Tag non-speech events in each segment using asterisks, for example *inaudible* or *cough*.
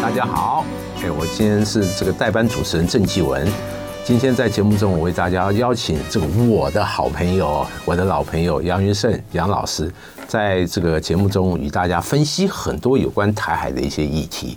大家好，哎，我今天是这个代班主持人郑继文。今天在节目中，我为大家邀请这个我的好朋友、我的老朋友杨云胜杨老师，在这个节目中与大家分析很多有关台海的一些议题。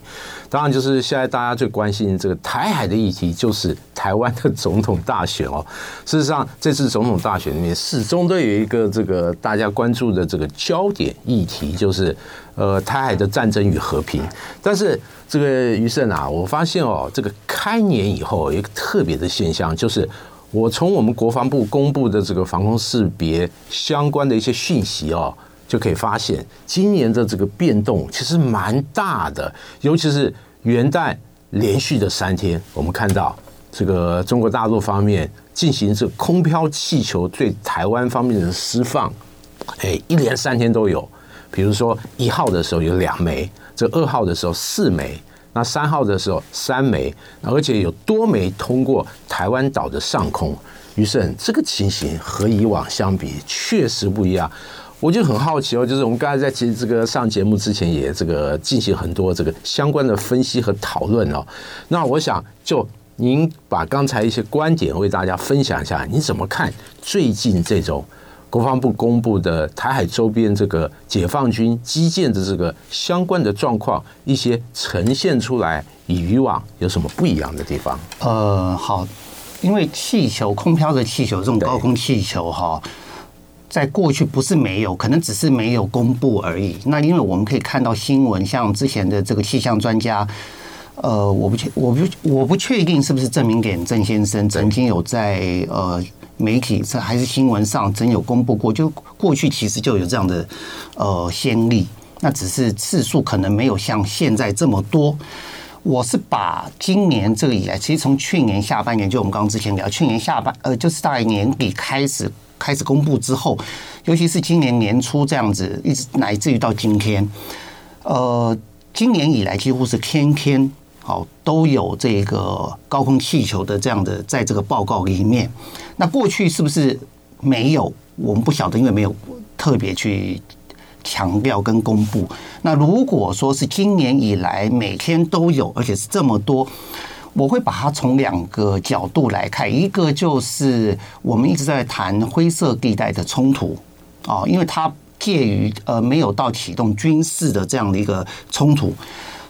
当然，就是现在大家最关心这个台海的议题，就是台湾的总统大选哦。事实上，这次总统大选里面，始终都有一个这个大家关注的这个焦点议题，就是呃台海的战争与和平。但是，这个于胜啊，我发现哦，这个开年以后有一个特别的现象，就是我从我们国防部公布的这个防空识别相关的一些讯息哦，就可以发现今年的这个变动其实蛮大的，尤其是元旦连续的三天，我们看到这个中国大陆方面进行这空飘气球对台湾方面的释放，哎，一连三天都有，比如说一号的时候有两枚。这二号的时候四枚，那三号的时候三枚，而且有多枚通过台湾岛的上空。于是这个情形和以往相比确实不一样。我就很好奇哦，就是我们刚才在其实这个上节目之前也这个进行很多这个相关的分析和讨论哦。那我想就您把刚才一些观点为大家分享一下，你怎么看最近这种？国防部公布的台海周边这个解放军基建的这个相关的状况，一些呈现出来，与以往有什么不一样的地方？呃，好，因为气球空飘的气球这种高空气球哈，在过去不是没有，可能只是没有公布而已。那因为我们可以看到新闻，像之前的这个气象专家，呃，我不确，我不，我不确定是不是郑明典郑先生曾经有在呃。媒体这还是新闻上曾有公布过，就过去其实就有这样的呃先例，那只是次数可能没有像现在这么多。我是把今年这个以来，其实从去年下半年，就我们刚刚之前聊，去年下半呃就是大概年底开始开始公布之后，尤其是今年年初这样子，一直乃至于到今天，呃，今年以来几乎是天天。好，都有这个高空气球的这样的，在这个报告里面。那过去是不是没有？我们不晓得，因为没有特别去强调跟公布。那如果说是今年以来每天都有，而且是这么多，我会把它从两个角度来看。一个就是我们一直在谈灰色地带的冲突啊，因为它介于呃没有到启动军事的这样的一个冲突。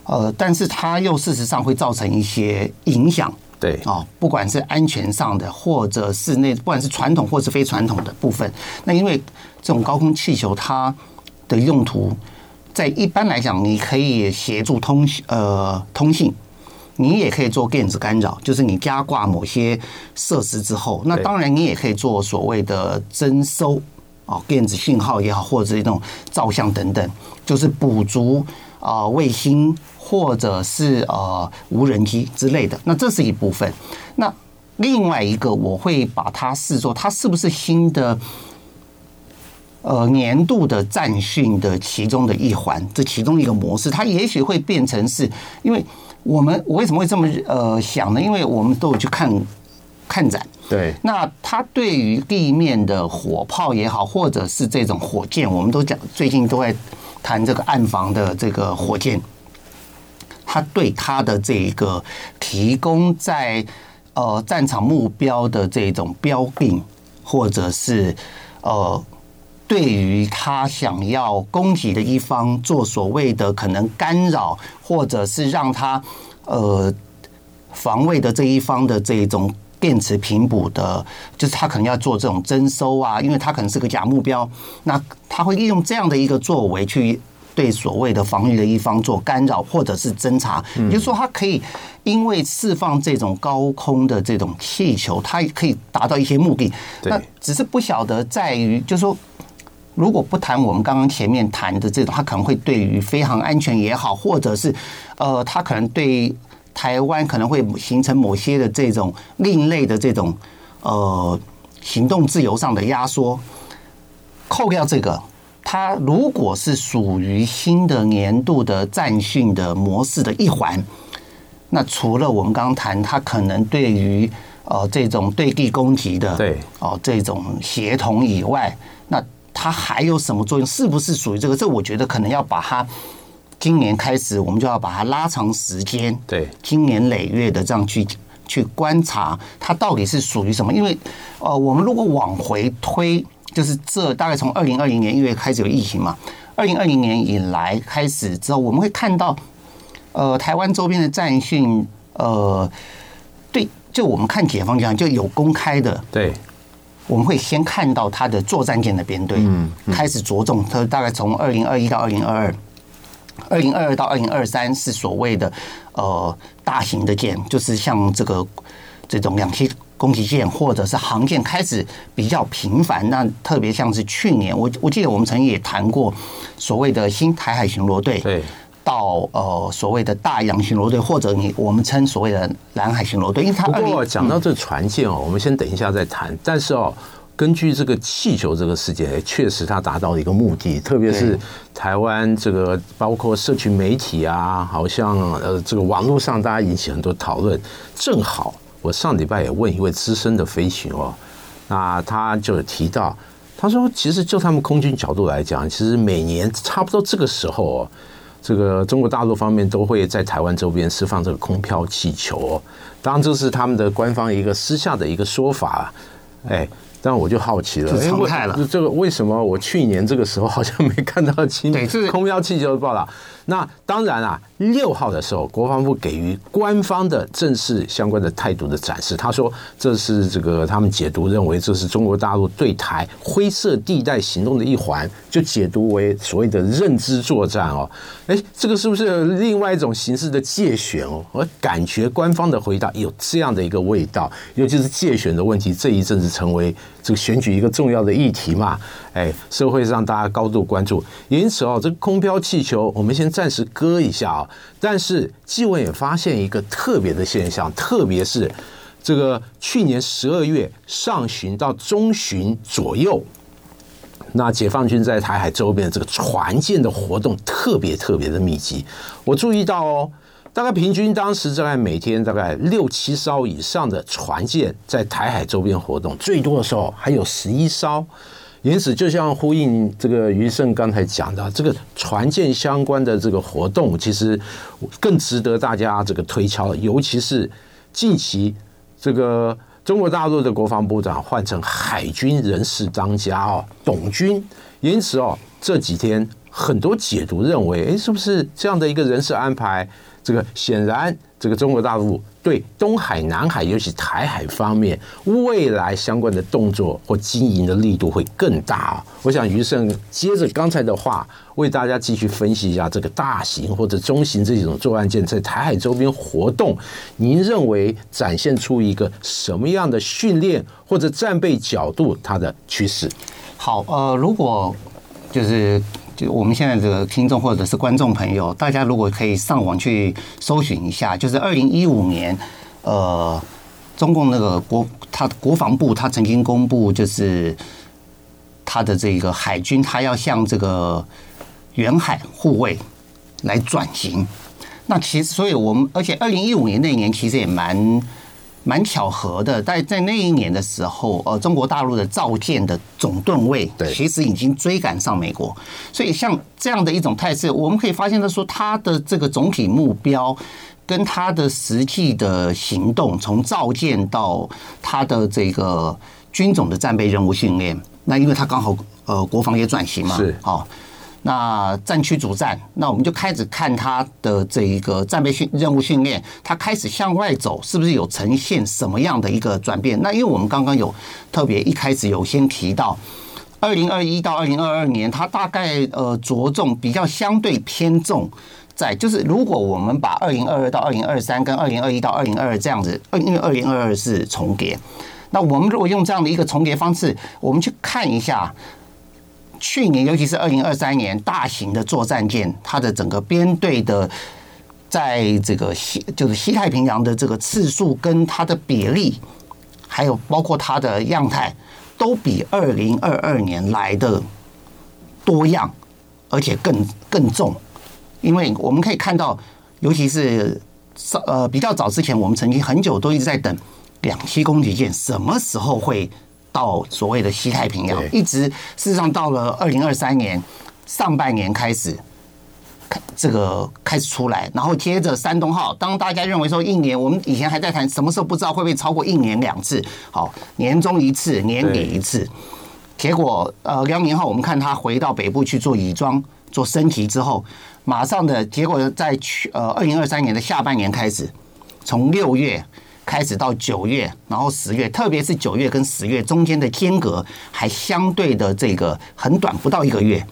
呃，但是它又事实上会造成一些影响，对啊，不管是安全上的，或者是那不管是传统或是非传统的部分，那因为这种高空气球它的用途，在一般来讲，你可以协助通呃通信，你也可以做电子干扰，就是你加挂某些设施之后，那当然你也可以做所谓的征收啊，电子信号也好，或者是那种照相等等，就是补足。啊，卫星或者是呃无人机之类的，那这是一部分。那另外一个，我会把它视作它是不是新的呃年度的战训的其中的一环，这其中一个模式，它也许会变成是，因为我们我为什么会这么呃想呢？因为我们都有去看看展，对，那它对于地面的火炮也好，或者是这种火箭，我们都讲最近都在。谈这个暗防的这个火箭，它对它的这个提供在呃战场目标的这种标定，或者是呃对于他想要攻击的一方做所谓的可能干扰，或者是让他呃防卫的这一方的这种。电磁频谱的，就是他可能要做这种征收啊，因为他可能是个假目标，那他会利用这样的一个作为去对所谓的防御的一方做干扰或者是侦查。也就是说，他可以因为释放这种高空的这种气球，它可以达到一些目的。那只是不晓得在于，就是说，如果不谈我们刚刚前面谈的这种，他可能会对于飞航安全也好，或者是呃，他可能对。台湾可能会形成某些的这种另类的这种呃行动自由上的压缩。扣掉这个，它如果是属于新的年度的战训的模式的一环，那除了我们刚刚谈，它可能对于呃这种对地攻击的对哦这种协同以外，那它还有什么作用？是不是属于这个？这我觉得可能要把它。今年开始，我们就要把它拉长时间，对，经年累月的这样去去观察它到底是属于什么。因为呃，我们如果往回推，就是这大概从二零二零年一月开始有疫情嘛，二零二零年以来开始之后，我们会看到呃，台湾周边的战训，呃，对，就我们看解放军就有公开的，对。我们会先看到它的作战舰的编队，开始着重。它大概从二零二一到二零二二，二零二二到二零二三是所谓的呃大型的舰，就是像这个这种两栖攻击舰或者是航舰开始比较频繁。那特别像是去年，我我记得我们曾经也谈过所谓的新台海巡逻队。对。到呃所谓的大洋巡逻队，或者你我们称所谓的南海巡逻队，因为它不过讲到这船舰哦，我们先等一下再谈。但是哦，根据这个气球这个事件，确实它达到了一个目的，特别是台湾这个包括社群媒体啊，好像呃这个网络上大家引起很多讨论。正好我上礼拜也问一位资深的飞行哦，那他就提到，他说其实就他们空军角度来讲，其实每年差不多这个时候哦。这个中国大陆方面都会在台湾周边释放这个空飘气球。哦，当然这是他们的官方一个私下的一个说法，哎，但我就好奇了，常态了，这个为什么我去年这个时候好像没看到清空飘气球的报道？那当然啊，六号的时候，国防部给予官方的正式相关的态度的展示。他说，这是这个他们解读认为这是中国大陆对台灰色地带行动的一环，就解读为所谓的认知作战哦。哎，这个是不是另外一种形式的介选哦？我感觉官方的回答有这样的一个味道，尤其是介选的问题，这一阵子成为这个选举一个重要的议题嘛。哎，社会上大家高度关注，因此哦，这个空飘气球，我们先暂时搁一下啊。但是纪委也发现一个特别的现象，特别是这个去年十二月上旬到中旬左右，那解放军在台海周边的这个船舰的活动特别特别的密集。我注意到哦，大概平均当时大概每天大概六七艘以上的船舰在台海周边活动，最多的时候还有十一艘。因此，就像呼应这个余胜刚才讲的，这个船舰相关的这个活动，其实更值得大家这个推敲。尤其是近期这个中国大陆的国防部长换成海军人事当家哦，董军。因此哦，这几天很多解读认为，诶，是不是这样的一个人事安排？这个显然，这个中国大陆。对东海、南海，尤其台海方面，未来相关的动作或经营的力度会更大。我想余胜接着刚才的话，为大家继续分析一下这个大型或者中型这种作战舰在台海周边活动，您认为展现出一个什么样的训练或者战备角度它的趋势？好，呃，如果就是。我们现在这个听众或者是观众朋友，大家如果可以上网去搜寻一下，就是二零一五年，呃，中共那个国他国防部他曾经公布，就是他的这个海军，他要向这个远海护卫来转型。那其实，所以我们而且二零一五年那一年其实也蛮。蛮巧合的，在在那一年的时候，呃，中国大陆的造舰的总吨位，其实已经追赶上美国。所以像这样的一种态势，我们可以发现，他说他的这个总体目标跟他的实际的行动，从造舰到他的这个军种的战备任务训练，那因为他刚好呃国防也转型嘛，是好。那战区主战，那我们就开始看他的这一个战备训任务训练，他开始向外走，是不是有呈现什么样的一个转变？那因为我们刚刚有特别一开始有先提到，二零二一到二零二二年，他大概呃着重比较相对偏重在，就是如果我们把二零二二到二零二三跟二零二一到二零二二这样子，因为二零二二是重叠，那我们如果用这样的一个重叠方式，我们去看一下。去年，尤其是二零二三年，大型的作战舰，它的整个编队的，在这个西就是西太平洋的这个次数跟它的比例，还有包括它的样态，都比二零二二年来的多样，而且更更重。因为我们可以看到，尤其是呃比较早之前，我们曾经很久都一直在等两栖攻击舰什么时候会。到所谓的西太平洋，一直事实上到了二零二三年上半年开始，这个开始出来，然后接着山东号，当大家认为说一年，我们以前还在谈什么时候不知道会不会超过一年两次，好，年终一次，年底一次，结果呃辽宁号我们看它回到北部去做乙装做升级之后，马上的结果在去呃二零二三年的下半年开始，从六月开始到九月，然后十月，特别是九月跟十月中间的间隔还相对的这个很短，不到一个月。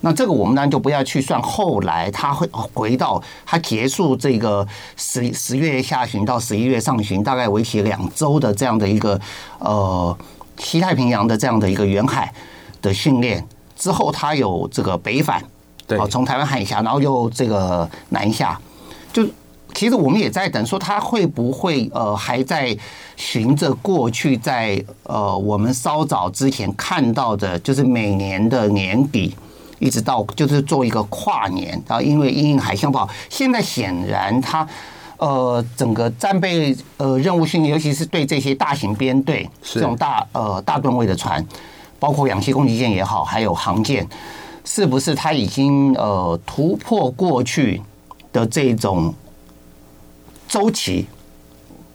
那这个我们当然就不要去算，后来它会回到它结束这个十十月下旬到十一月上旬，大概为期两周的这样的一个呃西太平洋的这样的一个远海的训练。之后，它有这个北返，对，从台湾海峡，然后又这个南下，就其实我们也在等，说他会不会呃还在循着过去在呃我们稍早之前看到的，就是每年的年底。一直到就是做一个跨年啊，因为因应海象不好，现在显然它呃整个战备呃任务训练，尤其是对这些大型编队这种大呃大吨位的船，包括氧气攻击舰也好，还有航舰，是不是它已经呃突破过去的这种周期？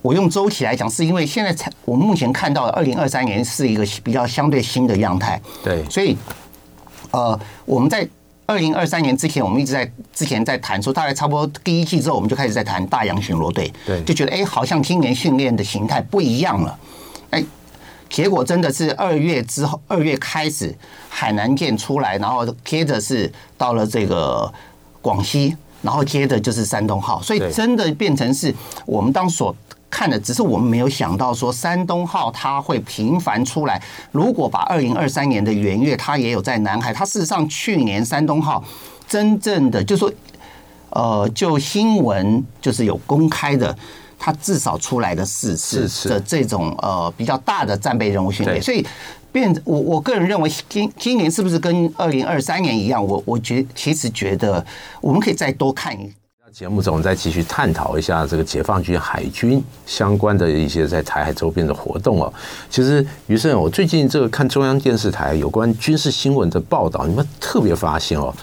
我用周期来讲，是因为现在才我们目前看到的二零二三年是一个比较相对新的样态，对，所以。呃，我们在二零二三年之前，我们一直在之前在谈说，大概差不多第一季之后，我们就开始在谈大洋巡逻队，对，就觉得哎，好像今年训练的形态不一样了，哎，结果真的是二月之后，二月开始海南舰出来，然后接着是到了这个广西，然后接着就是山东号，所以真的变成是我们当所。看的只是我们没有想到说山东号它会频繁出来。如果把二零二三年的元月，它也有在南海。它事实上去年山东号真正的就是说，呃，就新闻就是有公开的，它至少出来的四次的这种呃比较大的战备任务训练。所以变我我个人认为今今年是不是跟二零二三年一样？我我觉其实觉得我们可以再多看一。节目中，我们再继续探讨一下这个解放军海军相关的一些在台海周边的活动哦。其实于胜，我最近这个看中央电视台有关军事新闻的报道，你们特别发现哦，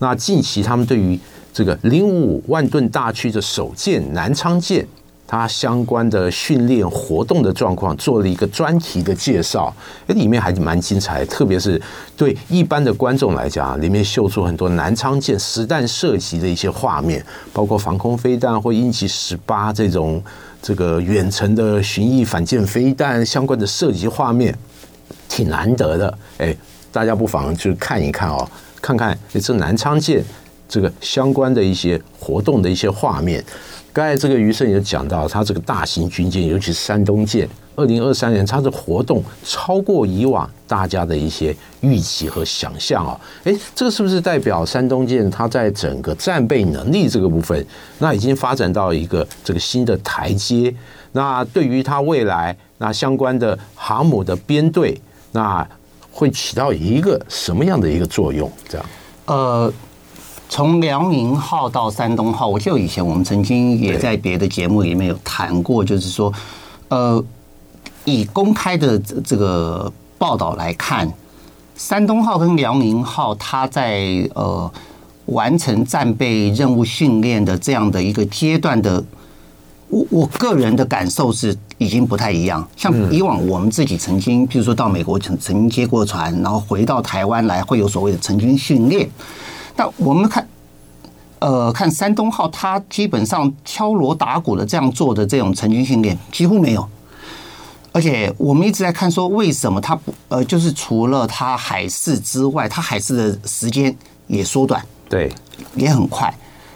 那近期他们对于这个零五五万吨大驱的首舰南昌舰。它相关的训练活动的状况做了一个专题的介绍，哎，里面还蛮精彩，特别是对一般的观众来讲，里面秀出很多南昌舰实弹射击的一些画面，包括防空飞弹或鹰击十八这种这个远程的巡弋反舰飞弹相关的射击画面，挺难得的。哎，大家不妨去看一看哦，看看这南昌舰这个相关的一些活动的一些画面。刚才这个余生也讲到，他这个大型军舰，尤其是山东舰，二零二三年它的活动超过以往大家的一些预期和想象啊。诶，这个是不是代表山东舰它在整个战备能力这个部分，那已经发展到一个这个新的台阶？那对于它未来那相关的航母的编队，那会起到一个什么样的一个作用？这样，呃。从辽宁号到山东号，我记得以前我们曾经也在别的节目里面有谈过，就是说，呃，以公开的这个报道来看，山东号跟辽宁号，它在呃完成战备任务训练的这样的一个阶段的，我我个人的感受是已经不太一样。像以往我们自己曾经，譬如说到美国曾曾经接过船，然后回到台湾来，会有所谓的成军训练。那我们看，呃，看山东号，它基本上敲锣打鼓的这样做的这种成军训练几乎没有，而且我们一直在看说，为什么它不呃，就是除了它海试之外，它海试的时间也缩短，对，也很快。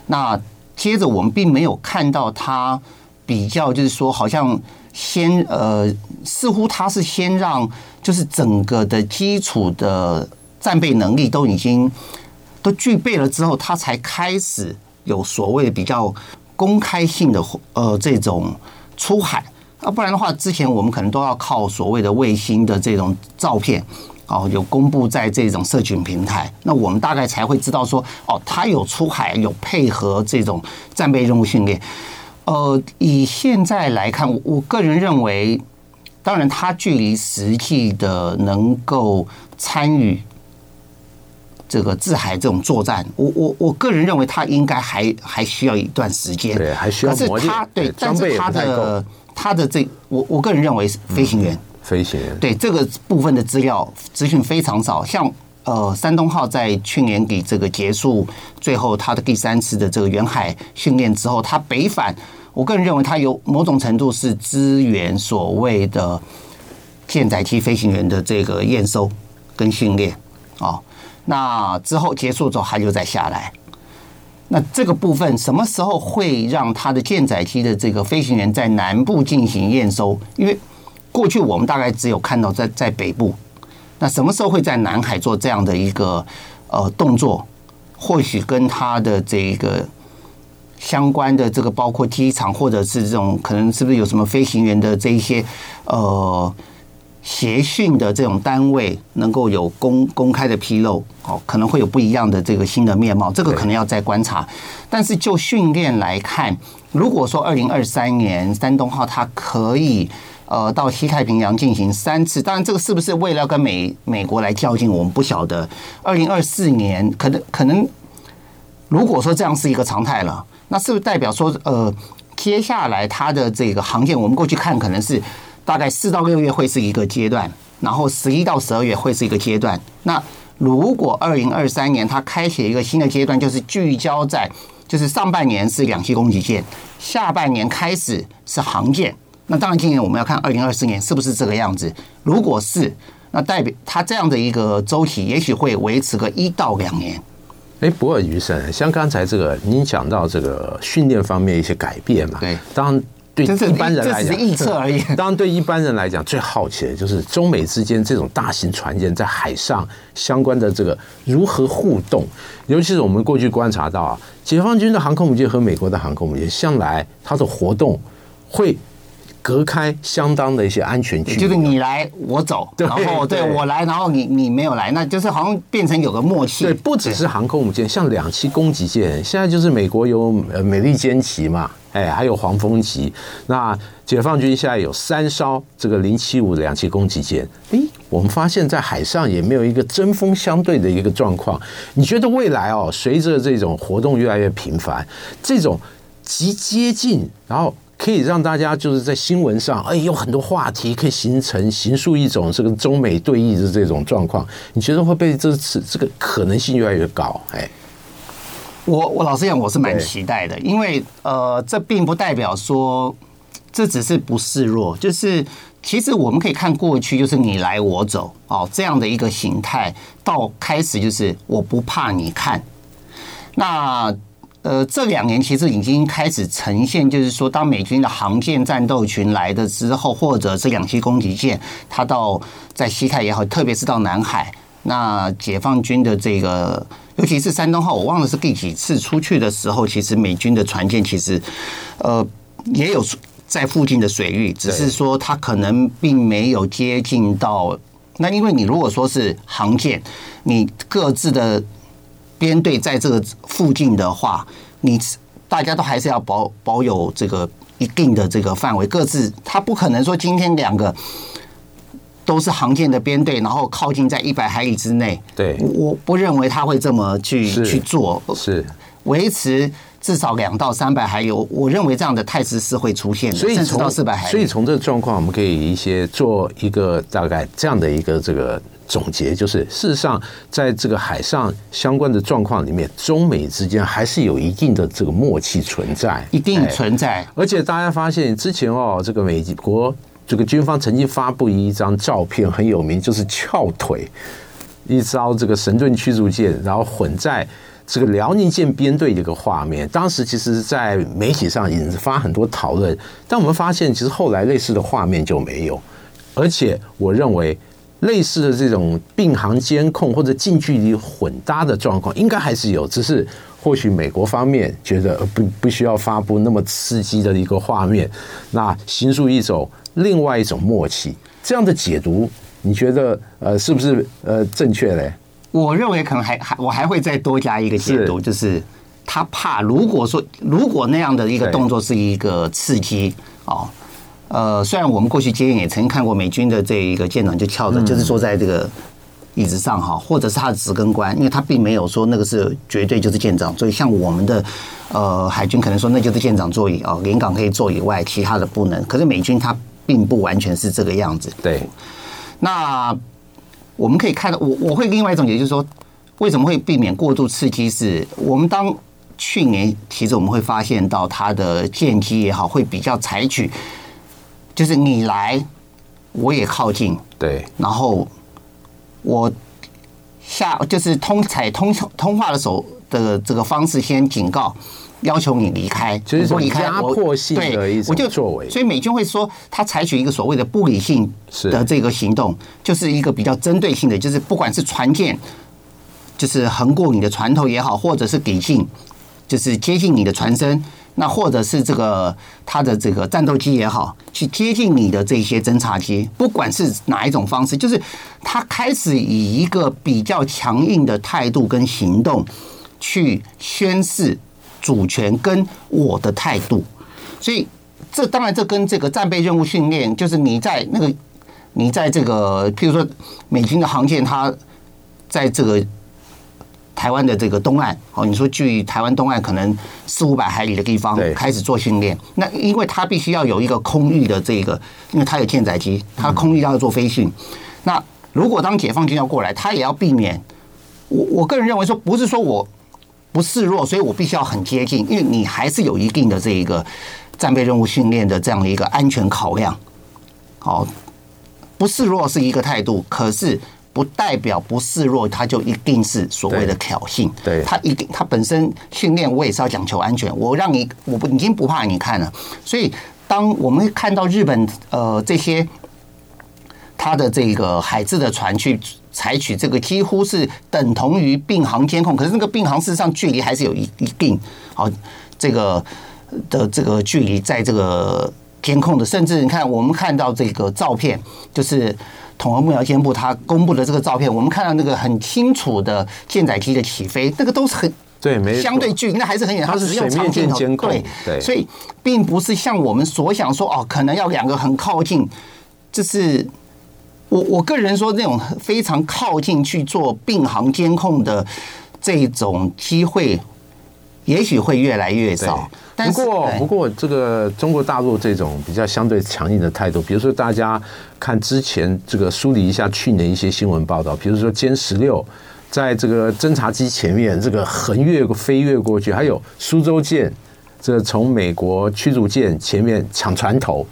那接着我们并没有看到它比较，就是说好像先呃，似乎他是先让就是整个的基础的战备能力都已经。都具备了之后，他才开始有所谓比较公开性的呃这种出海啊，不然的话，之前我们可能都要靠所谓的卫星的这种照片哦，有公布在这种社群平台，那我们大概才会知道说哦，他有出海，有配合这种战备任务训练。呃，以现在来看，我个人认为，当然他距离实际的能够参与。这个制海这种作战，我我我个人认为他应该还还需要一段时间，对，还需要他对，但是他的他的这，我我个人认为是飞行员，飞行员对这个部分的资料资讯非常少，像。呃，山东号在去年底这个结束，最后它的第三次的这个远海训练之后，它北返，我个人认为它有某种程度是支援所谓的舰载机飞行员的这个验收跟训练啊。那之后结束之后，它就再下来。那这个部分什么时候会让它的舰载机的这个飞行员在南部进行验收？因为过去我们大概只有看到在在北部。那什么时候会在南海做这样的一个呃动作？或许跟它的这个相关的这个包括机场或者是这种可能是不是有什么飞行员的这一些呃协训的这种单位能够有公公开的披露哦，可能会有不一样的这个新的面貌，这个可能要再观察。但是就训练来看，如果说二零二三年山东号它可以。呃，到西太平洋进行三次，当然这个是不是为了跟美美国来较劲，我们不晓得。二零二四年可能可能，如果说这样是一个常态了，那是不是代表说，呃，接下来它的这个航线，我们过去看可能是大概四到六月会是一个阶段，然后十一到十二月会是一个阶段。那如果二零二三年它开启一个新的阶段，就是聚焦在，就是上半年是两栖攻击舰，下半年开始是航舰。那当然，今年我们要看二零二四年是不是这个样子。如果是，那代表它这样的一个周期，也许会维持个一到两年。哎，不过余生，像刚才这个您讲到这个训练方面一些改变嘛？对，当然对一般人来讲，这是预测而已。当然，对一般人来讲，最好奇的就是中美之间这种大型船舰在海上相关的这个如何互动。尤其是我们过去观察到啊，解放军的航空母舰和美国的航空母舰向来它的活动会。隔开相当的一些安全距离，就是你来我走，然后对我来，然后你你没有来，那就是好像变成有个默契。对，不只是航空母舰，像两栖攻击舰，现在就是美国有呃美利坚级嘛，哎，还有黄蜂级。那解放军现在有三艘这个零七五两栖攻击舰，哎，我们发现在海上也没有一个针锋相对的一个状况。你觉得未来哦，随着这种活动越来越频繁，这种极接近，然后。可以让大家就是在新闻上，哎，有很多话题可以形成、形塑一种这个中美对弈的这种状况。你觉得会被这次这个可能性越来越高？哎，我我老实讲，我是蛮期待的，因为呃，这并不代表说这只是不示弱，就是其实我们可以看过去，就是你来我走哦这样的一个形态，到开始就是我不怕你看，那。呃，这两年其实已经开始呈现，就是说，当美军的航舰战斗群来的之后，或者是两栖攻击舰，它到在西太也好，特别是到南海，那解放军的这个，尤其是山东号，我忘了是第几次出去的时候，其实美军的船舰其实呃也有在附近的水域，只是说它可能并没有接近到。那因为你如果说是航舰，你各自的。编队在这个附近的话，你大家都还是要保保有这个一定的这个范围，各自他不可能说今天两个都是航舰的编队，然后靠近在一百海里之内。对，我不认为他会这么去去做，是。维持至少两到三百还有。我认为这样的态势是会出现的，所以甚至到四百。所以从这个状况，我们可以一些做一个大概这样的一个这个。总结就是，事实上，在这个海上相关的状况里面，中美之间还是有一定的这个默契存在，一定存在。而且大家发现，之前哦，这个美国这个军方曾经发布一张照片，很有名，就是翘腿一招这个神盾驱逐舰，然后混在这个辽宁舰编队的一个画面。当时其实，在媒体上引发很多讨论，但我们发现，其实后来类似的画面就没有。而且，我认为。类似的这种并航监控或者近距离混搭的状况，应该还是有，只是或许美国方面觉得不不需要发布那么刺激的一个画面，那形塑一种另外一种默契，这样的解读，你觉得呃是不是呃正确嘞？我认为可能还还我还会再多加一个解读，就是他怕如果说如果那样的一个动作是一个刺激哦。呃，虽然我们过去接应也曾经看过美军的这一个舰长就翘着，就是坐在这个椅子上哈，或者是他的职跟官，因为他并没有说那个是绝对就是舰长，所以像我们的呃海军可能说那就是舰长座椅啊，临港可以坐以外，其他的不能。可是美军他并不完全是这个样子。对，那我们可以看到，我我会另外一种，也就是说，为什么会避免过度刺激？是我们当去年其实我们会发现到它的舰机也好，会比较采取，就是你来。我也靠近，对，然后我下就是通采通通话的时候的这个方式，先警告，要求你离开，就是说离开压迫性的一种作为。所以美军会说，他采取一个所谓的不理性的这个行动，就是一个比较针对性的，就是不管是船舰，就是横过你的船头也好，或者是抵近，就是接近你的船身。那或者是这个他的这个战斗机也好，去接近你的这些侦察机，不管是哪一种方式，就是他开始以一个比较强硬的态度跟行动去宣示主权跟我的态度。所以这当然这跟这个战备任务训练，就是你在那个你在这个譬如说美军的航舰，它在这个。台湾的这个东岸，哦，你说距台湾东岸可能四五百海里的地方开始做训练，那因为它必须要有一个空域的这个，因为它有舰载机，它空域要做飞训。那如果当解放军要过来，他也要避免。我我个人认为说，不是说我不示弱，所以我必须要很接近，因为你还是有一定的这一个战备任务训练的这样的一个安全考量。好，不示弱是一个态度，可是。不代表不示弱，它就一定是所谓的挑衅。对，它一定，它本身训练我也是要讲求安全。我让你，我不已经不怕你看了。所以，当我们看到日本呃这些他的这个海自的船去采取这个几乎是等同于并航监控，可是那个并航事实上距离还是有一一定好这个的这个距离在这个监控的，甚至你看我们看到这个照片就是。统合幕僚监部他公布的这个照片，我们看到那个很清楚的舰载机的起飞，那个都是很对，没相对距离，那还是很远，它是水面监监控，对，所以并不是像我们所想说哦，可能要两个很靠近，就是我我个人说那种非常靠近去做并行监控的这种机会，也许会越来越少。不过，不过这个中国大陆这种比较相对强硬的态度，比如说大家看之前这个梳理一下去年一些新闻报道，比如说歼十六在这个侦察机前面这个横越飞越过去，还有苏州舰这个从美国驱逐舰前面抢船头，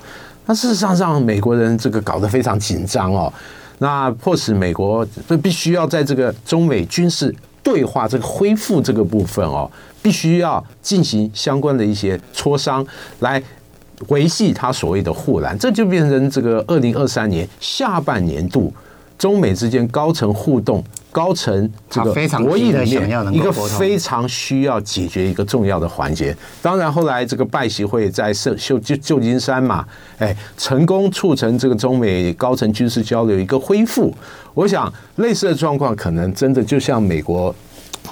那事实上让美国人这个搞得非常紧张哦，那迫使美国就必须要在这个中美军事对话这个恢复这个部分哦。必须要进行相关的一些磋商，来维系他所谓的护栏，这就变成这个二零二三年下半年度中美之间高层互动、高层这个博弈里面一个非常需要解决一个重要的环节。当然，后来这个拜习会在旧旧旧金山嘛，哎，成功促成这个中美高层军事交流一个恢复。我想，类似的状况可能真的就像美国。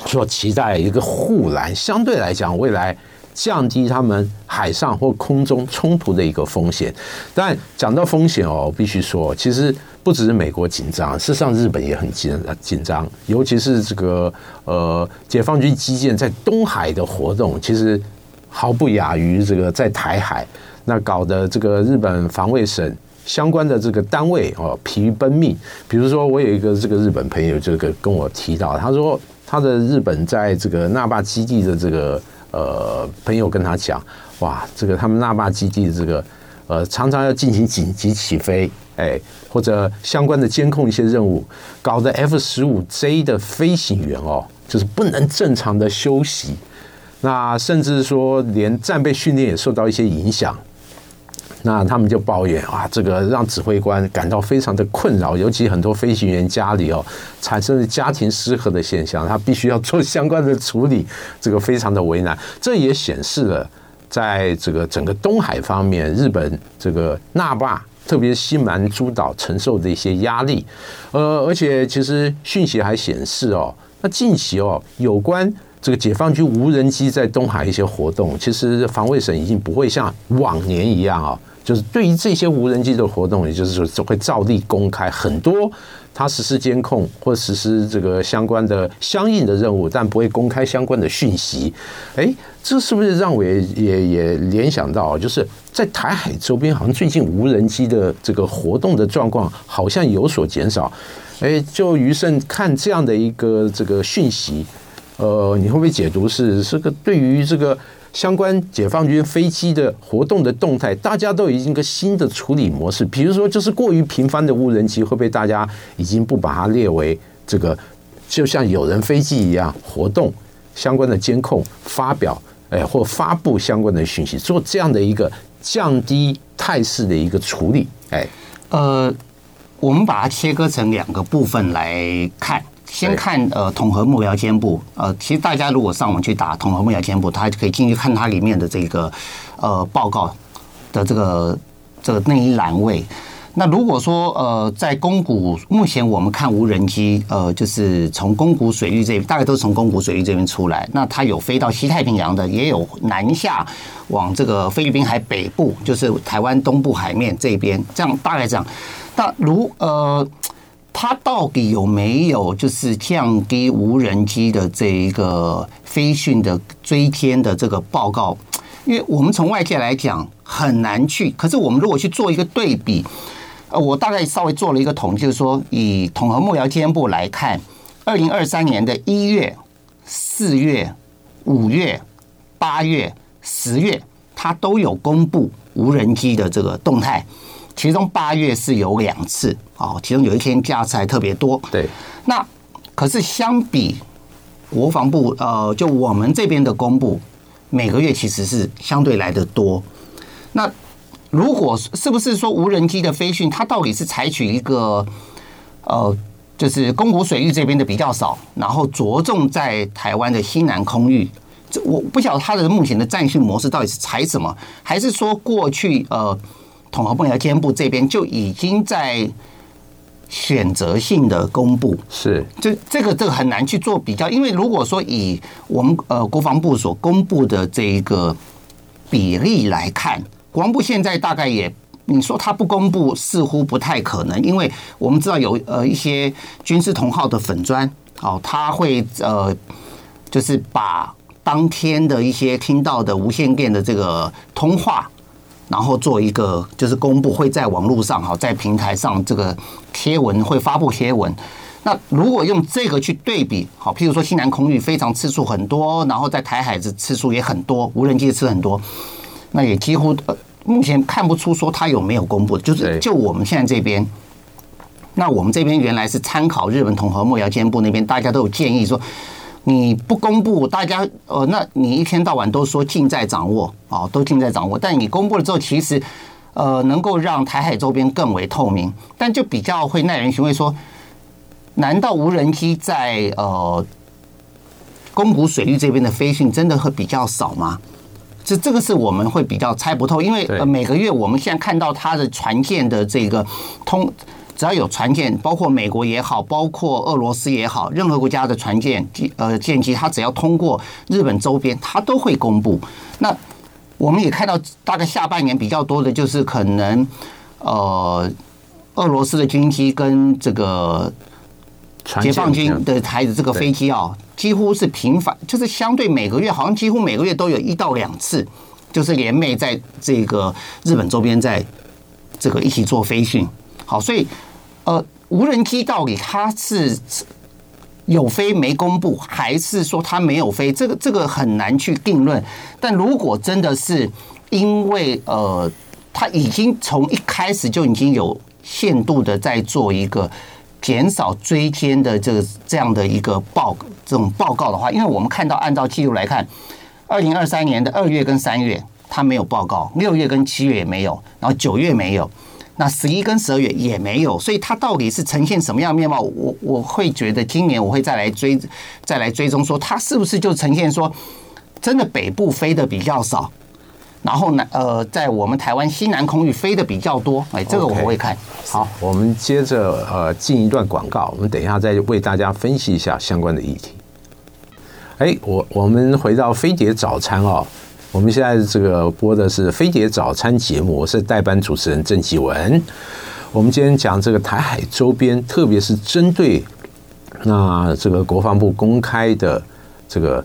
所期待一个护栏，相对来讲，未来降低他们海上或空中冲突的一个风险。但讲到风险哦，我必须说，其实不只是美国紧张，事实上日本也很紧紧张，尤其是这个呃，解放军基建在东海的活动，其实毫不亚于这个在台海。那搞得这个日本防卫省相关的这个单位哦，疲于奔命。比如说，我有一个这个日本朋友，这个跟我提到，他说。他的日本在这个那霸基地的这个呃朋友跟他讲，哇，这个他们纳霸基地的这个呃常常要进行紧急起飞，哎，或者相关的监控一些任务，搞得 F 十五 J 的飞行员哦，就是不能正常的休息，那甚至说连战备训练也受到一些影响。那他们就抱怨啊，这个让指挥官感到非常的困扰，尤其很多飞行员家里哦产生了家庭失和的现象，他必须要做相关的处理，这个非常的为难。这也显示了在这个整个东海方面，日本这个那霸，特别是西蛮诸岛承受的一些压力。呃，而且其实讯息还显示哦，那近期哦有关这个解放军无人机在东海一些活动，其实防卫省已经不会像往年一样啊。就是对于这些无人机的活动，也就是说，就会照例公开很多它实施监控或实施这个相关的相应的任务，但不会公开相关的讯息。哎，这是不是让我也也也联想到，就是在台海周边，好像最近无人机的这个活动的状况好像有所减少。哎，就余胜看这样的一个这个讯息，呃，你会不会解读是这个对于这个？相关解放军飞机的活动的动态，大家都已经一个新的处理模式。比如说，就是过于频繁的无人机，会被大家已经不把它列为这个，就像有人飞机一样活动相关的监控、发表哎或发布相关的讯息，做这样的一个降低态势的一个处理。哎，呃，我们把它切割成两个部分来看。先看呃统合幕僚监部，呃，其实大家如果上网去打统合幕僚监部，他可以进去看它里面的这个呃报告的这个这个那一栏位。那如果说呃在宫古，目前我们看无人机，呃，就是从宫古水域这，大概都是从宫古水域这边出来。那它有飞到西太平洋的，也有南下往这个菲律宾海北部，就是台湾东部海面这边，这样大概这样。那如呃。它到底有没有就是降低无人机的这一个飞讯的追天的这个报告？因为我们从外界来讲很难去，可是我们如果去做一个对比，呃，我大概稍微做了一个统计，就是说以统合幕僚监部来看，二零二三年的一月、四月、五月、八月、十月，它都有公布无人机的这个动态。其中八月是有两次，哦，其中有一天架次还特别多。对，那可是相比国防部，呃，就我们这边的公布，每个月其实是相对来的多。那如果是不是说无人机的飞训，它到底是采取一个呃，就是宫古水域这边的比较少，然后着重在台湾的西南空域？这我不晓得它的目前的战训模式到底是采什么，还是说过去呃？统合幕僚监部这边就已经在选择性的公布，是这这个这个很难去做比较，因为如果说以我们呃国防部所公布的这一个比例来看，国防部现在大概也你说他不公布似乎不太可能，因为我们知道有呃一些军事同号的粉砖哦，他会呃就是把当天的一些听到的无线电的这个通话。然后做一个就是公布，会在网络上哈，在平台上这个贴文会发布贴文。那如果用这个去对比，好，譬如说西南空域非常次数很多，然后在台海的次数也很多，无人机的次很多，那也几乎呃目前看不出说它有没有公布，就是就我们现在这边，那我们这边原来是参考日本统合幕僚监部那边，大家都有建议说。你不公布，大家呃，那你一天到晚都说尽在掌握啊，都尽在掌握。但你公布了之后，其实呃，能够让台海周边更为透明，但就比较会耐人寻味。说，难道无人机在呃宫古水域这边的飞行真的会比较少吗？这这个是我们会比较猜不透，因为呃每个月我们现在看到它的船舰的这个通。只要有船舰，包括美国也好，包括俄罗斯也好，任何国家的船舰、呃舰机，它只要通过日本周边，它都会公布。那我们也看到，大概下半年比较多的就是可能呃俄罗斯的军机跟这个解放军的台子这个飞机啊，几乎是频繁，就是相对每个月好像几乎每个月都有一到两次，就是联袂在这个日本周边，在这个一起做飞训。好，所以。呃，无人机到底它是有飞没公布，还是说它没有飞？这个这个很难去定论。但如果真的是因为呃，它已经从一开始就已经有限度的在做一个减少追天的这个这样的一个报这种报告的话，因为我们看到按照记录来看，二零二三年的二月跟三月它没有报告，六月跟七月也没有，然后九月没有。那十一跟十二月也没有，所以它到底是呈现什么样的面貌？我我会觉得今年我会再来追，再来追踪，说它是不是就呈现说真的北部飞的比较少，然后呢，呃，在我们台湾西南空域飞的比较多？哎，这个我会看。Okay. 好，我们接着呃进一段广告，我们等一下再为大家分析一下相关的议题。哎，我我们回到飞碟早餐哦。我们现在这个播的是《飞碟早餐》节目，我是代班主持人郑继文。我们今天讲这个台海周边，特别是针对那这个国防部公开的这个。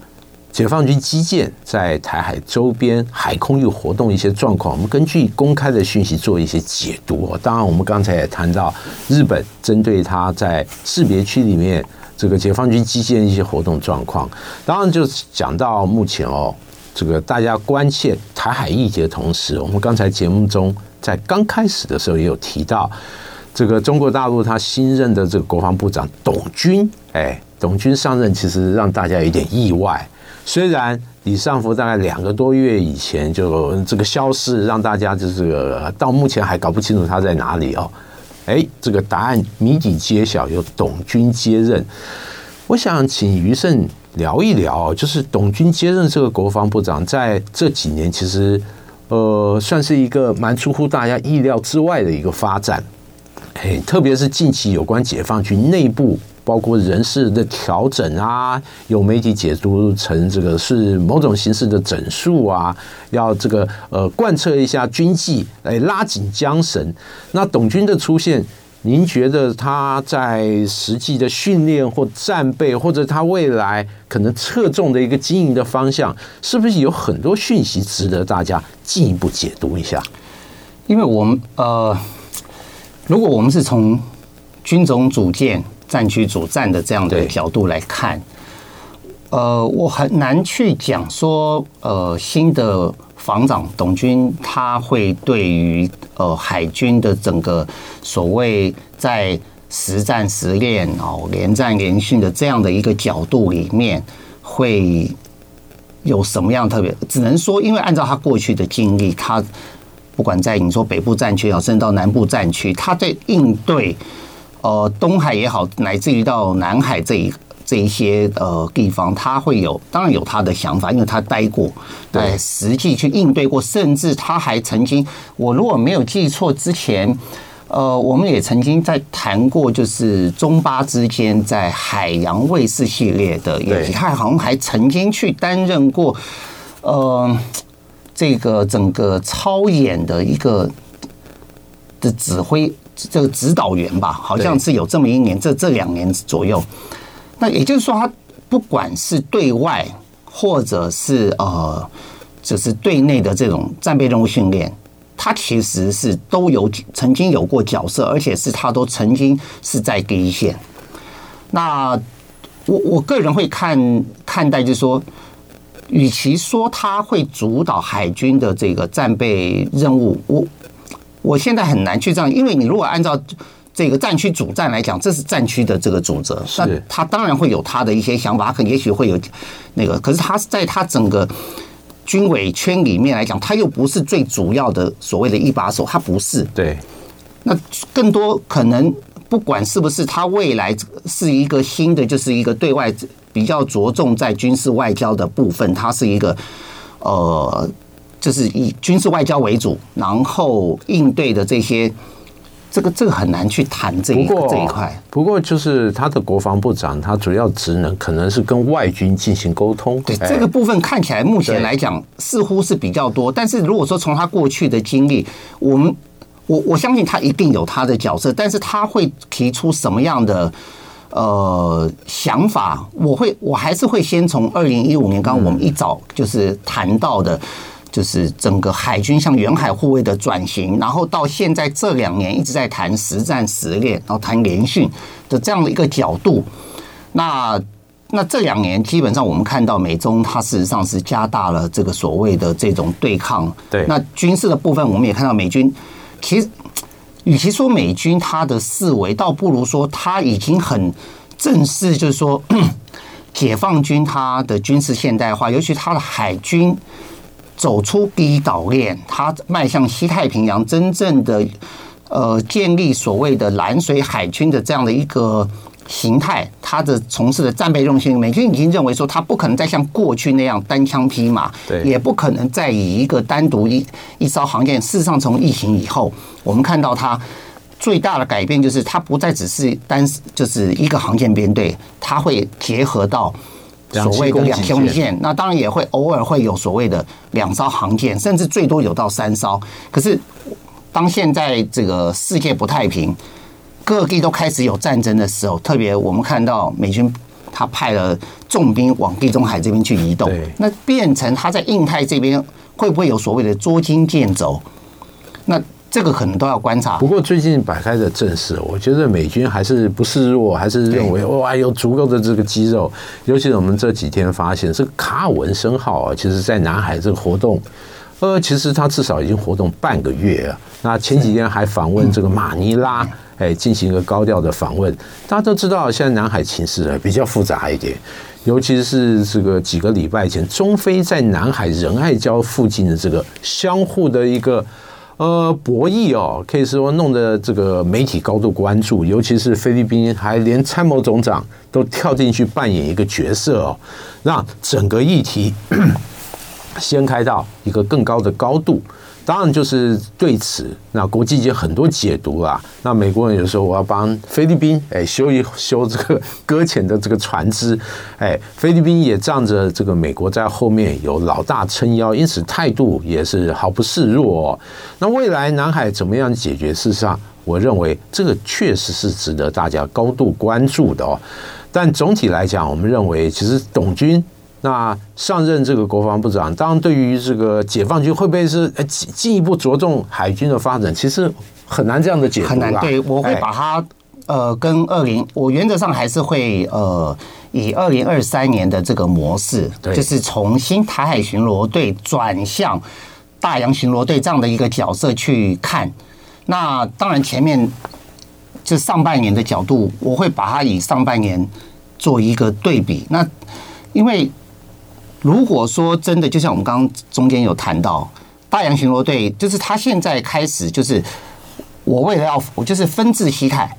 解放军机舰在台海周边海空域活动一些状况，我们根据公开的讯息做一些解读。当然，我们刚才也谈到日本针对他在识别区里面这个解放军机舰一些活动状况。当然，就讲到目前哦，这个大家关切台海议题的同时，我们刚才节目中在刚开始的时候也有提到，这个中国大陆他新任的这个国防部长董军，哎，董军上任其实让大家有点意外。虽然李尚福大概两个多月以前就这个消失，让大家就是到目前还搞不清楚他在哪里哦。哎，这个答案谜底揭晓，由董军接任。我想请余胜聊一聊，就是董军接任这个国防部长，在这几年其实呃算是一个蛮出乎大家意料之外的一个发展。哎，特别是近期有关解放军内部。包括人事的调整啊，有媒体解读成这个是某种形式的整数啊，要这个呃贯彻一下军纪，来拉紧缰绳。那董军的出现，您觉得他在实际的训练或战备，或者他未来可能侧重的一个经营的方向，是不是有很多讯息值得大家进一步解读一下？因为我们呃，如果我们是从军种组建。战区主战的这样的角度来看，呃，我很难去讲说，呃，新的防长董军他会对于呃海军的整个所谓在实战实练哦连战连训的这样的一个角度里面会有什么样特别？只能说，因为按照他过去的经历，他不管在你说北部战区也好，甚至到南部战区，他在应对。呃，东海也好，乃至于到南海这一这一些呃地方，他会有当然有他的想法，因为他待过，对，实际去应对过，甚至他还曾经，我如果没有记错，之前呃，我们也曾经在谈过，就是中巴之间在海洋卫士系列的演习，他好像还曾经去担任过呃这个整个操演的一个的指挥。这个指导员吧，好像是有这么一年，这这两年左右。那也就是说，他不管是对外，或者是呃，就是对内的这种战备任务训练，他其实是都有曾经有过角色，而且是他都曾经是在第一线。那我我个人会看看待，就是说，与其说他会主导海军的这个战备任务，我。我现在很难去这样，因为你如果按照这个战区主战来讲，这是战区的这个主责，那他当然会有他的一些想法，可能也许会有那个，可是他在他整个军委圈里面来讲，他又不是最主要的所谓的一把手，他不是。对。那更多可能，不管是不是他未来是一个新的，就是一个对外比较着重在军事外交的部分，他是一个呃。就是以军事外交为主，然后应对的这些，这个这个很难去谈这一这一块。不过，就是他的国防部长，他主要职能可能是跟外军进行沟通。对这个部分看起来，目前来讲似乎是比较多。但是如果说从他过去的经历，我们我我相信他一定有他的角色，但是他会提出什么样的呃想法？我会我还是会先从二零一五年，刚刚我们一早就是谈到的。就是整个海军向远海护卫的转型，然后到现在这两年一直在谈实战实练，然后谈联训的这样的一个角度。那那这两年基本上我们看到美中它事实上是加大了这个所谓的这种对抗。对。那军事的部分我们也看到美军，其实与其说美军它的思维，倒不如说他已经很正式，就是说 *clears throat* 解放军它的军事现代化，尤其它的海军。走出第一岛链，它迈向西太平洋，真正的呃建立所谓的蓝水海军的这样的一个形态，它的从事的战备用心，美军已经认为说，它不可能再像过去那样单枪匹马，对，也不可能再以一个单独一一艘航舰。事实上，从疫情以后，我们看到它最大的改变就是，它不再只是单就是一个航舰编队，它会结合到。所谓的两栖舰，那当然也会偶尔会有所谓的两艘航舰，甚至最多有到三艘。可是，当现在这个世界不太平，各地都开始有战争的时候，特别我们看到美军他派了重兵往地中海这边去移动，那变成他在印太这边会不会有所谓的捉襟见肘？那这个可能都要观察。不过最近摆开的阵势，我觉得美军还是不示弱，还是认为哇有足够的这个肌肉。尤其是我们这几天发现，这个卡尔文森号啊，其实在南海这个活动，呃，其实它至少已经活动半个月啊。那前几天还访问这个马尼拉，哎，进行一个高调的访问。大家都知道，现在南海情势啊比较复杂一点，尤其是这个几个礼拜前，中菲在南海仁爱礁附近的这个相互的一个。呃，博弈哦，可以说弄得这个媒体高度关注，尤其是菲律宾，还连参谋总长都跳进去扮演一个角色哦，让整个议题 *clears throat* 掀开到一个更高的高度。当然，就是对此，那国际间很多解读啦。那美国人有时候我要帮菲律宾哎修一修这个搁浅的这个船只，哎，菲律宾也仗着这个美国在后面有老大撑腰，因此态度也是毫不示弱哦。那未来南海怎么样解决？事实上，我认为这个确实是值得大家高度关注的哦。但总体来讲，我们认为其实董军。那上任这个国防部长，当然对于这个解放军会不会是呃进进一步着重海军的发展，其实很难这样的解读。很难，对，我会把它呃跟二零，我原则上还是会呃以二零二三年的这个模式，就是重新台海巡逻队转向大洋巡逻队这样的一个角色去看。那当然前面就上半年的角度，我会把它以上半年做一个对比。那因为如果说真的，就像我们刚刚中间有谈到，大洋巡逻队就是他现在开始就是我为了要我就是分治西太，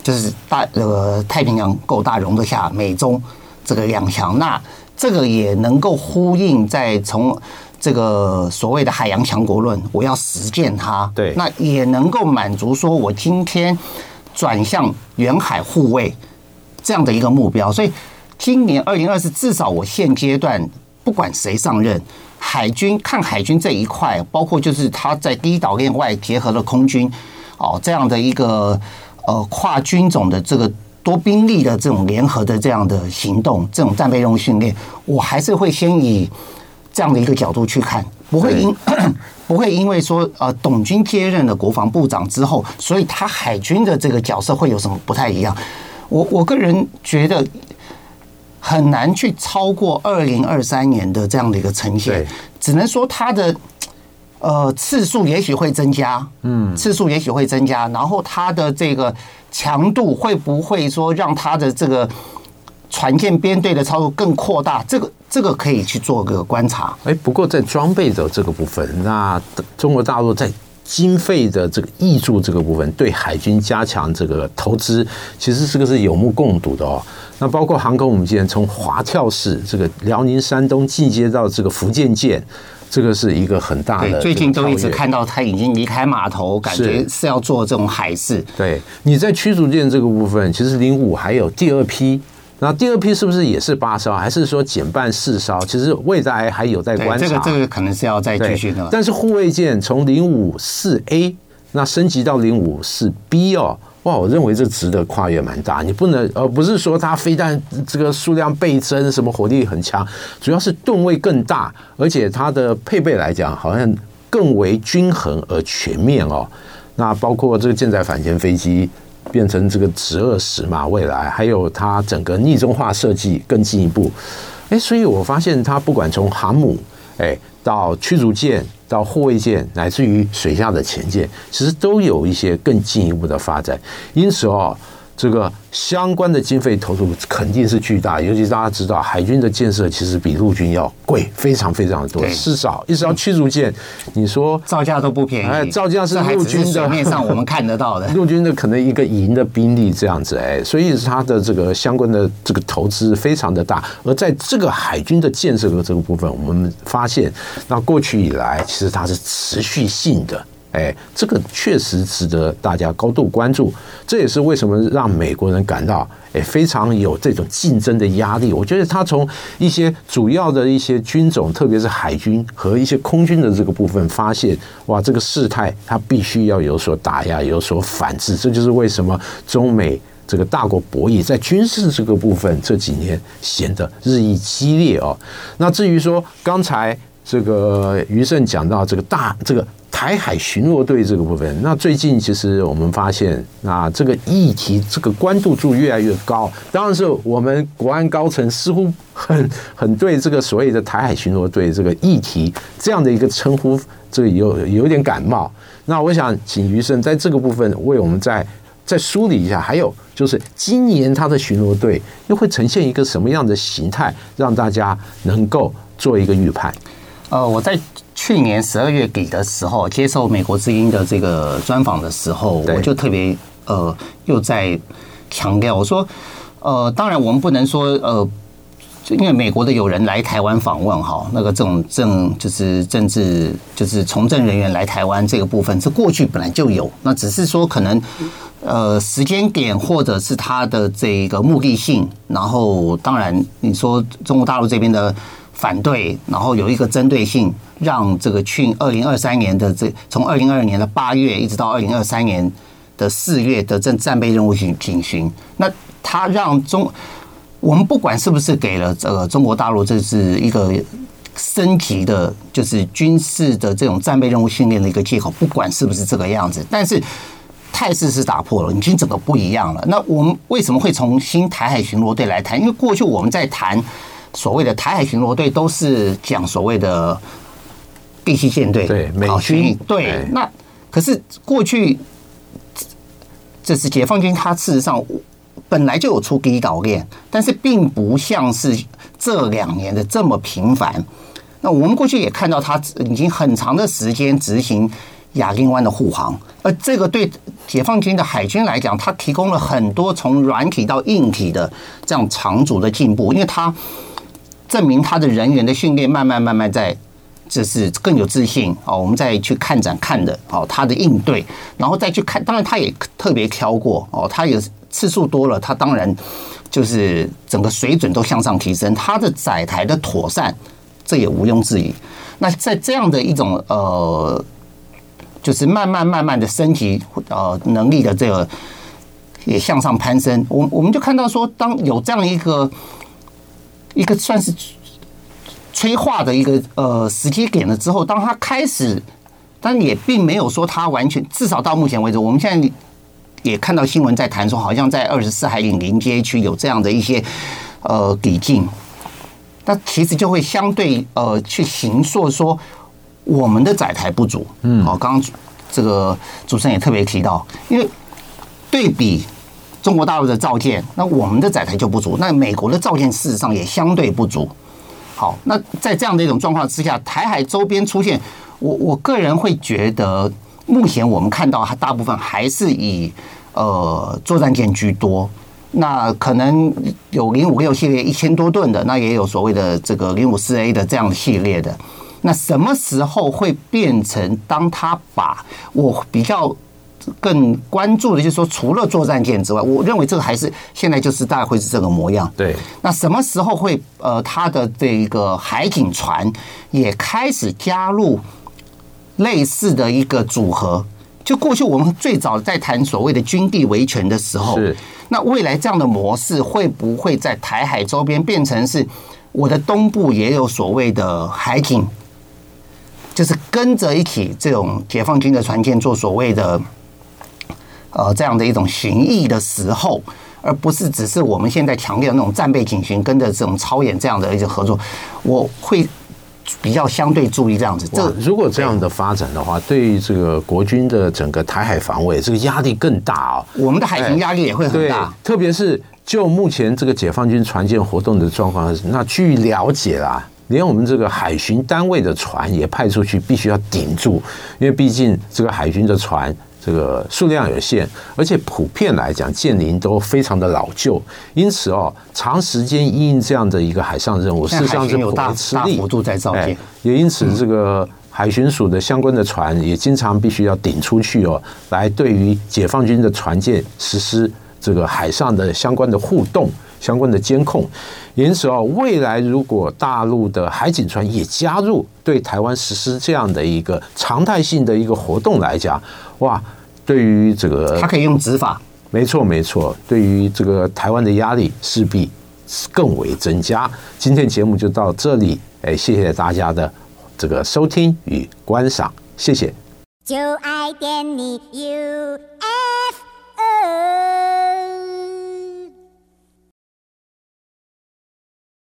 就是大呃太平洋够大，容得下美中这个两强，那这个也能够呼应在从这个所谓的海洋强国论，我要实践它，对，那也能够满足说我今天转向远海护卫这样的一个目标，所以今年二零二四至少我现阶段。不管谁上任，海军看海军这一块，包括就是他在第一岛链外结合了空军，哦，这样的一个呃跨军种的这个多兵力的这种联合的这样的行动，这种战备用训练，我还是会先以这样的一个角度去看，不会因 *coughs* 不会因为说呃董军接任了国防部长之后，所以他海军的这个角色会有什么不太一样？我我个人觉得。很难去超过二零二三年的这样的一个呈现，只能说它的呃次数也许会增加，嗯，次数也许会增加，然后它的这个强度会不会说让它的这个船舰编队的操作更扩大？这个这个可以去做个观察。哎，不过在装备的这个部分，那中国大陆在经费的这个挹注这个部分，对海军加强这个投资，其实这个是有目共睹的哦。那包括航空母舰从滑跳式这个辽宁、山东进阶到这个福建舰，这个是一个很大的。最近都一直看到它已经离开码头，感觉是要做这种海事。对，你在驱逐舰这个部分，其实零五还有第二批，那第二批是不是也是八艘，还是说减半四艘？其实未来还有在观察。这个这个可能是要再继续的。但是护卫舰从零五四 A 那升级到零五四 B 哦。哇，我认为这值得跨越蛮大，你不能而不是说它非但这个数量倍增，什么火力很强，主要是吨位更大，而且它的配备来讲好像更为均衡而全面哦。那包括这个舰载反潜飞机变成这个直二十嘛，未来还有它整个逆中化设计更进一步，哎，所以我发现它不管从航母，哎，到驱逐舰。到护卫舰，乃至于水下的潜舰，其实都有一些更进一步的发展。因此哦，这个。相关的经费投入肯定是巨大，尤其大家知道，海军的建设其实比陆军要贵，非常非常的多。至少一艘驱逐舰，你说造价都不便宜。哎，造价是陆军的面上我们 *laughs* 看得到的，陆军的可能一个营的兵力这样子，哎，所以它的这个相关的这个投资非常的大。而在这个海军的建设的这个部分，我们发现，那过去以来其实它是持续性的。哎，这个确实值得大家高度关注。这也是为什么让美国人感到哎非常有这种竞争的压力。我觉得他从一些主要的一些军种，特别是海军和一些空军的这个部分，发现哇，这个事态他必须要有所打压，有所反制。这就是为什么中美这个大国博弈在军事这个部分这几年显得日益激烈哦。那至于说刚才这个余胜讲到这个大这个。台海巡逻队这个部分，那最近其实我们发现，那这个议题这个关注度越来越高。当然是我们国安高层似乎很很对这个所谓的台海巡逻队这个议题这样的一个称呼，这个有有点感冒。那我想请余胜在这个部分为我们再再梳理一下。还有就是今年他的巡逻队又会呈现一个什么样的形态，让大家能够做一个预判。呃，我在。去年十二月底的时候，接受美国之音的这个专访的时候，我就特别呃又在强调，我说呃，当然我们不能说呃，因为美国的有人来台湾访问哈，那个这种政就是政治就是从政人员来台湾这个部分，是过去本来就有，那只是说可能呃时间点或者是他的这个目的性，然后当然你说中国大陆这边的。反对，然后有一个针对性，让这个去二零二三年的这从二零二二年的八月一直到二零二三年的四月的这战备任务进进行，那他让中我们不管是不是给了这个中国大陆这是一个升级的，就是军事的这种战备任务训练的一个借口，不管是不是这个样子，但是态势是打破了，已经整个不一样了。那我们为什么会从新台海巡逻队来谈？因为过去我们在谈。所谓的台海巡逻队都是讲所谓的第七舰队，对美军，对。那可是过去这是解放军，他事实上本来就有出第一岛链，但是并不像是这两年的这么频繁。那我们过去也看到，他已经很长的时间执行亚丁湾的护航，而这个对解放军的海军来讲，它提供了很多从软体到硬体的这样长足的进步，因为它。证明他的人员的训练慢慢慢慢在，就是更有自信哦。我们再去看展看的哦，他的应对，然后再去看，当然他也特别挑过哦，他有次数多了，他当然就是整个水准都向上提升。他的载台的妥善，这也毋庸置疑。那在这样的一种呃，就是慢慢慢慢的升级呃能力的这个也向上攀升，我我们就看到说，当有这样一个。一个算是催化的一个呃时机点了之后，当他开始，但也并没有说他完全，至少到目前为止，我们现在也看到新闻在谈说，好像在二十四海里临街区有这样的一些呃抵近，那其实就会相对呃去形塑说我们的载台不足。嗯，好，刚刚这个主持人也特别提到，因为对比。中国大陆的造舰，那我们的载台就不足。那美国的造舰事实上也相对不足。好，那在这样的一种状况之下，台海周边出现，我我个人会觉得，目前我们看到大部分还是以呃作战舰居多。那可能有零五六系列一千多吨的，那也有所谓的这个零五四 A 的这样系列的。那什么时候会变成当他把我比较？更关注的就是说，除了作战舰之外，我认为这个还是现在就是大概会是这个模样。对，那什么时候会呃，它的这个海警船也开始加入类似的一个组合？就过去我们最早在谈所谓的军地维权的时候，是那未来这样的模式会不会在台海周边变成是我的东部也有所谓的海警，就是跟着一起这种解放军的船舰做所谓的。呃，这样的一种巡弋的时候，而不是只是我们现在强调那种战备警巡，跟着这种超演这样的一种合作，我会比较相对注意这样子。这如果这样的发展的话，对于这个国军的整个台海防卫，这个压力更大哦。我们的海军压力也会很大，特别是就目前这个解放军船舰活动的状况，那据了解啦，连我们这个海巡单位的船也派出去，必须要顶住，因为毕竟这个海军的船。这个数量有限，而且普遍来讲舰龄都非常的老旧，因此哦，长时间因应这样的一个海上任务，事实上是颇为吃力。大幅度在造舰，也因此这个海巡署的相关的船也经常必须要顶出去哦，来对于解放军的船舰实施这个海上的相关的互动、相关的监控。因此哦，未来如果大陆的海警船也加入对台湾实施这样的一个常态性的一个活动来讲，哇，对于这个他可以用执法，没错没错，对于这个台湾的压力势必更为增加。今天节目就到这里，哎，谢谢大家的这个收听与观赏，谢谢。就爱点你 UFO